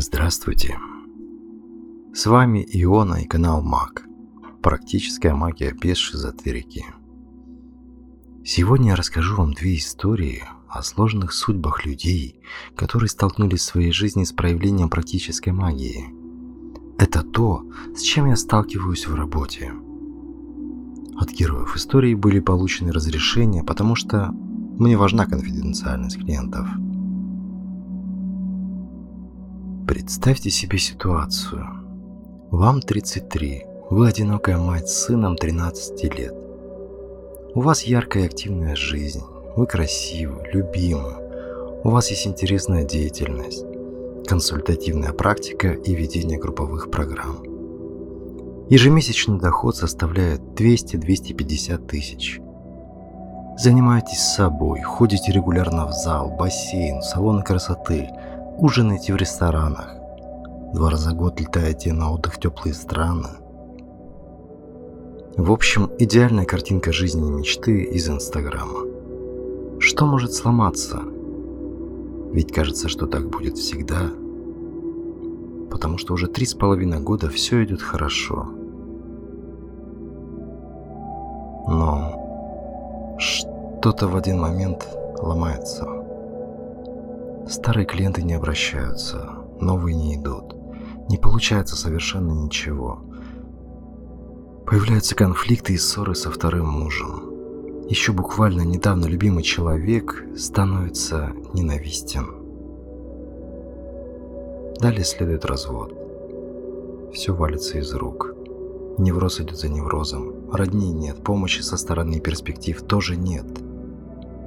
Здравствуйте! С вами Иона и канал Маг. Практическая магия без шизотерики. Сегодня я расскажу вам две истории о сложных судьбах людей, которые столкнулись в своей жизни с проявлением практической магии. Это то, с чем я сталкиваюсь в работе. От героев истории были получены разрешения, потому что мне важна конфиденциальность клиентов. Представьте себе ситуацию. Вам 33, вы одинокая мать с сыном 13 лет. У вас яркая и активная жизнь, вы красивы, любимы, у вас есть интересная деятельность, консультативная практика и ведение групповых программ. Ежемесячный доход составляет 200-250 тысяч. Занимаетесь собой, ходите регулярно в зал, бассейн, салоны красоты, ужинаете в ресторанах. Два раза в год летаете на отдых в теплые страны. В общем, идеальная картинка жизни и мечты из Инстаграма. Что может сломаться? Ведь кажется, что так будет всегда. Потому что уже три с половиной года все идет хорошо. Но что-то в один момент ломается. Старые клиенты не обращаются, новые не идут. Не получается совершенно ничего. Появляются конфликты и ссоры со вторым мужем. Еще буквально недавно любимый человек становится ненавистен. Далее следует развод. Все валится из рук. Невроз идет за неврозом. Родни нет, помощи со стороны перспектив тоже нет.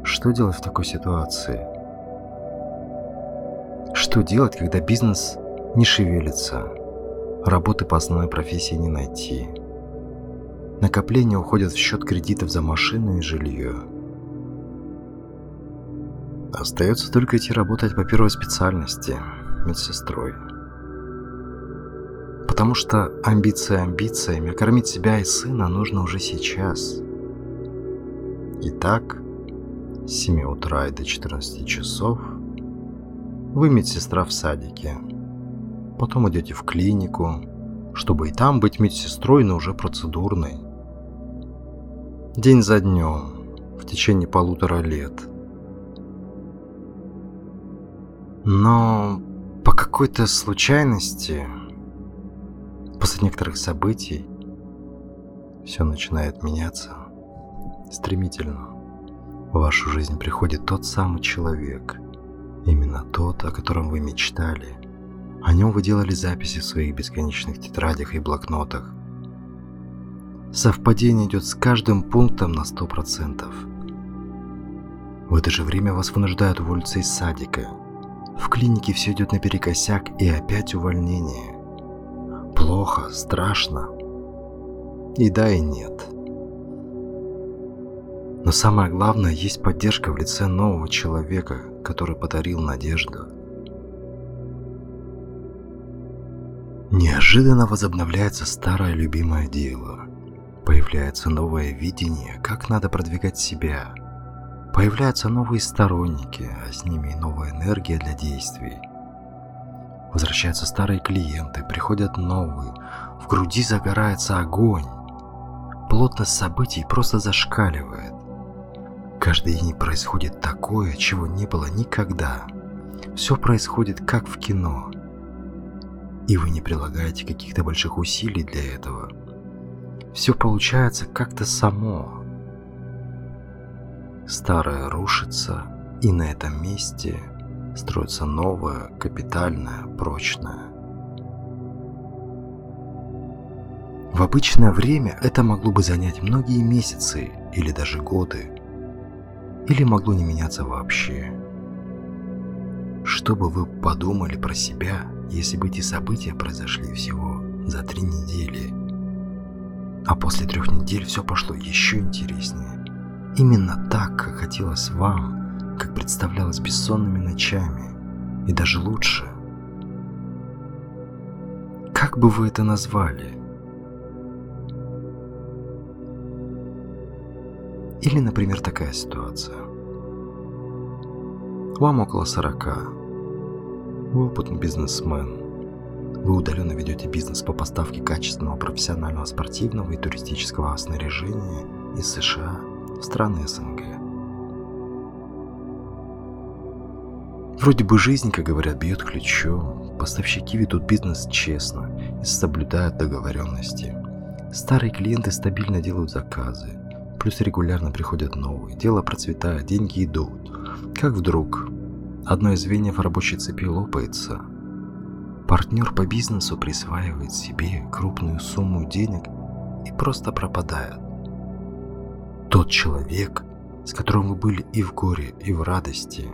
Что делать в такой ситуации? Что делать, когда бизнес не шевелится? Работы по основной профессии не найти. Накопления уходят в счет кредитов за машину и жилье. Остается только идти работать по первой специальности – медсестрой потому что амбиции амбициями, кормить себя и сына нужно уже сейчас. Итак, с 7 утра и до 14 часов вы медсестра в садике. Потом идете в клинику, чтобы и там быть медсестрой, но уже процедурной. День за днем, в течение полутора лет. Но по какой-то случайности После некоторых событий все начинает меняться стремительно. В вашу жизнь приходит тот самый человек, именно тот, о котором вы мечтали. О нем вы делали записи в своих бесконечных тетрадях и блокнотах. Совпадение идет с каждым пунктом на 100%. В это же время вас вынуждают уволиться из садика. В клинике все идет наперекосяк и опять увольнение плохо, страшно. И да, и нет. Но самое главное, есть поддержка в лице нового человека, который подарил надежду. Неожиданно возобновляется старое любимое дело. Появляется новое видение, как надо продвигать себя. Появляются новые сторонники, а с ними и новая энергия для действий – Возвращаются старые клиенты, приходят новые. В груди загорается огонь. Плотность событий просто зашкаливает. Каждый день происходит такое, чего не было никогда. Все происходит как в кино. И вы не прилагаете каких-то больших усилий для этого. Все получается как-то само. Старое рушится, и на этом месте строится новое, капитальное, прочное. В обычное время это могло бы занять многие месяцы или даже годы, или могло не меняться вообще. Что бы вы подумали про себя, если бы эти события произошли всего за три недели? А после трех недель все пошло еще интереснее. Именно так, как хотелось вам – как представлялось бессонными ночами, и даже лучше. Как бы вы это назвали? Или, например, такая ситуация. Вам около 40. Вы опытный бизнесмен. Вы удаленно ведете бизнес по поставке качественного профессионального спортивного и туристического снаряжения из США в страны СНГ. Вроде бы жизнь, как говорят, бьет ключом, поставщики ведут бизнес честно и соблюдают договоренности. Старые клиенты стабильно делают заказы, плюс регулярно приходят новые, дело процветает, деньги идут. Как вдруг одно из звеньев рабочей цепи лопается. Партнер по бизнесу присваивает себе крупную сумму денег и просто пропадает. Тот человек, с которым вы были и в горе, и в радости,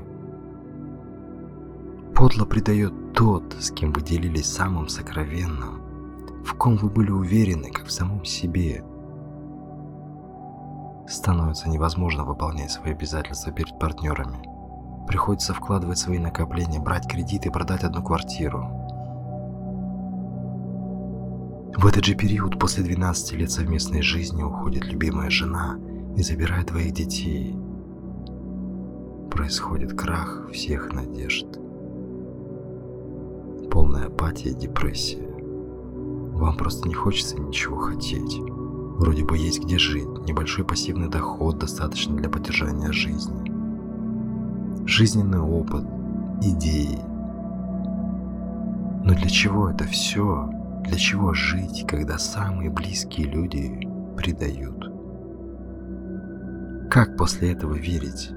подло предает тот, с кем вы делились самым сокровенным, в ком вы были уверены, как в самом себе. Становится невозможно выполнять свои обязательства перед партнерами. Приходится вкладывать свои накопления, брать кредиты и продать одну квартиру. В этот же период, после 12 лет совместной жизни, уходит любимая жена и забирает твоих детей. Происходит крах всех надежд. Полная апатия и депрессия. Вам просто не хочется ничего хотеть. Вроде бы есть где жить, небольшой пассивный доход достаточно для поддержания жизни. Жизненный опыт, идеи. Но для чего это все? Для чего жить, когда самые близкие люди предают? Как после этого верить?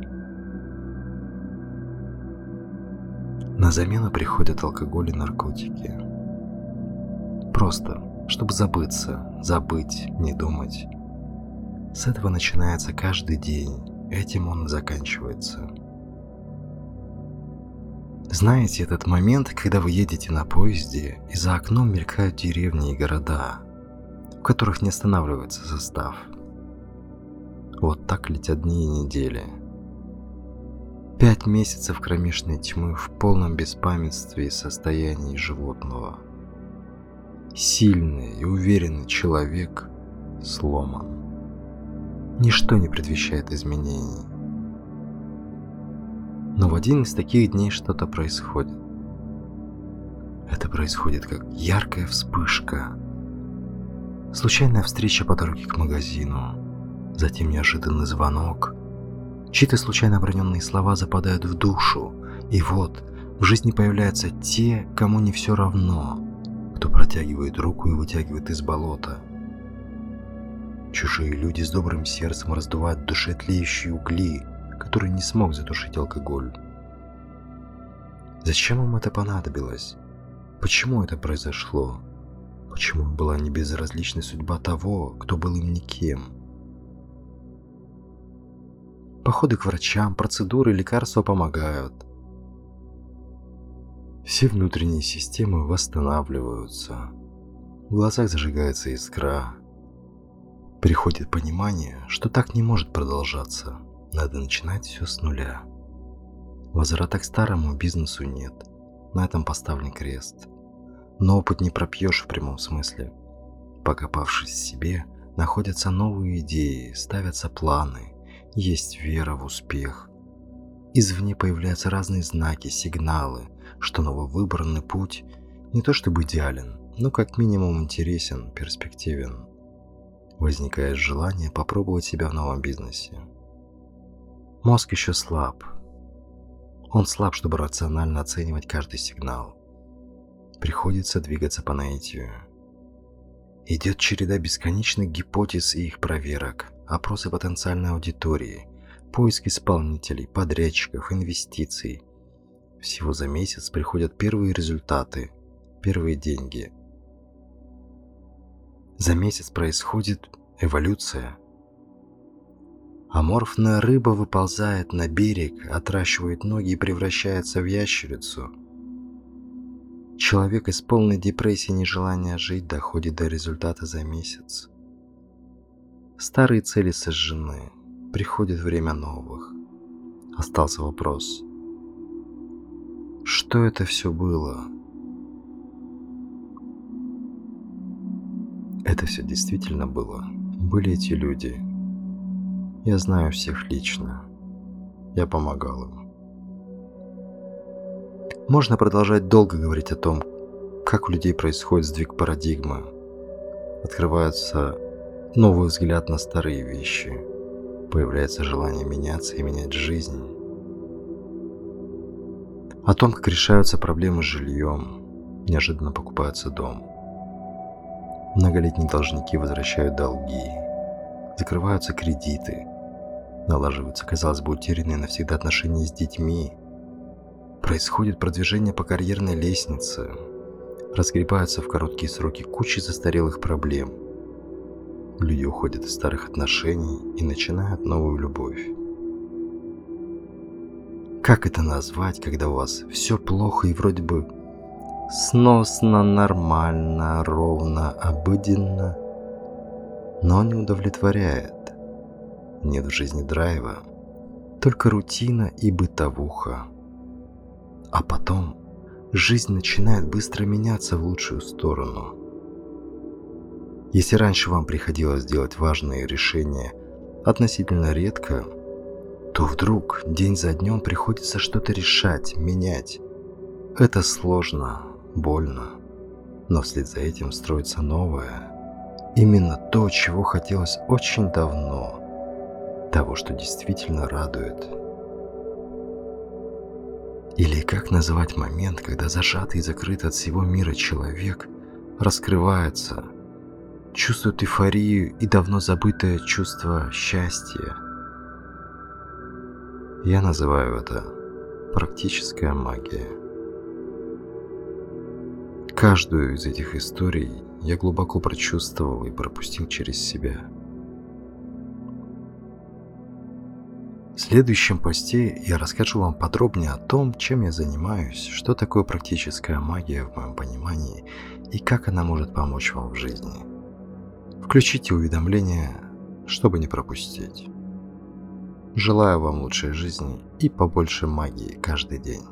На замену приходят алкоголь и наркотики. Просто, чтобы забыться, забыть, не думать. С этого начинается каждый день, этим он заканчивается. Знаете этот момент, когда вы едете на поезде, и за окном мелькают деревни и города, в которых не останавливается состав? Вот так летят дни и недели. Пять месяцев кромешной тьмы в полном беспамятстве и состоянии животного. Сильный и уверенный человек сломан. Ничто не предвещает изменений. Но в один из таких дней что-то происходит. Это происходит как яркая вспышка. Случайная встреча по дороге к магазину. Затем неожиданный звонок. Чьи-то случайно оброненные слова западают в душу. И вот в жизни появляются те, кому не все равно. Кто протягивает руку и вытягивает из болота. Чужие люди с добрым сердцем раздувают в душе тлеющие угли, который не смог затушить алкоголь. Зачем им это понадобилось? Почему это произошло? Почему была не безразлична судьба того, кто был им никем? Походы к врачам, процедуры, лекарства помогают. Все внутренние системы восстанавливаются. В глазах зажигается искра. Приходит понимание, что так не может продолжаться. Надо начинать все с нуля. Возврата к старому бизнесу нет. На этом поставлен крест. Но опыт не пропьешь в прямом смысле. Покопавшись в себе, находятся новые идеи, ставятся планы, есть вера в успех. Извне появляются разные знаки, сигналы, что нововыбранный путь не то чтобы идеален, но как минимум интересен, перспективен. Возникает желание попробовать себя в новом бизнесе. Мозг еще слаб. Он слаб, чтобы рационально оценивать каждый сигнал. Приходится двигаться по наитию. Идет череда бесконечных гипотез и их проверок, опросы потенциальной аудитории, поиск исполнителей, подрядчиков, инвестиций. Всего за месяц приходят первые результаты, первые деньги. За месяц происходит эволюция – Аморфная рыба выползает на берег, отращивает ноги и превращается в ящерицу. Человек из полной депрессии нежелания жить доходит до результата за месяц. Старые цели сожжены, приходит время новых. Остался вопрос. Что это все было? Это все действительно было. Были эти люди – я знаю всех лично. Я помогал им. Можно продолжать долго говорить о том, как у людей происходит сдвиг парадигмы. Открывается новый взгляд на старые вещи. Появляется желание меняться и менять жизнь. О том, как решаются проблемы с жильем. Неожиданно покупается дом. Многолетние должники возвращают долги. Закрываются кредиты. Налаживаются, казалось бы, утерянные навсегда отношения с детьми. Происходит продвижение по карьерной лестнице. Разгребаются в короткие сроки кучи застарелых проблем. Люди уходят из старых отношений и начинают новую любовь. Как это назвать, когда у вас все плохо и вроде бы сносно, нормально, ровно, обыденно, но не удовлетворяет? Нет в жизни драйва, только рутина и бытовуха. А потом жизнь начинает быстро меняться в лучшую сторону. Если раньше вам приходилось делать важные решения относительно редко, то вдруг день за днем приходится что-то решать, менять. Это сложно, больно, но вслед за этим строится новое. Именно то, чего хотелось очень давно, того, что действительно радует – или как называть момент, когда зажатый и закрытый от всего мира человек раскрывается, чувствует эйфорию и давно забытое чувство счастья? Я называю это практическая магия. Каждую из этих историй я глубоко прочувствовал и пропустил через себя – В следующем посте я расскажу вам подробнее о том, чем я занимаюсь, что такое практическая магия в моем понимании и как она может помочь вам в жизни. Включите уведомления, чтобы не пропустить. Желаю вам лучшей жизни и побольше магии каждый день.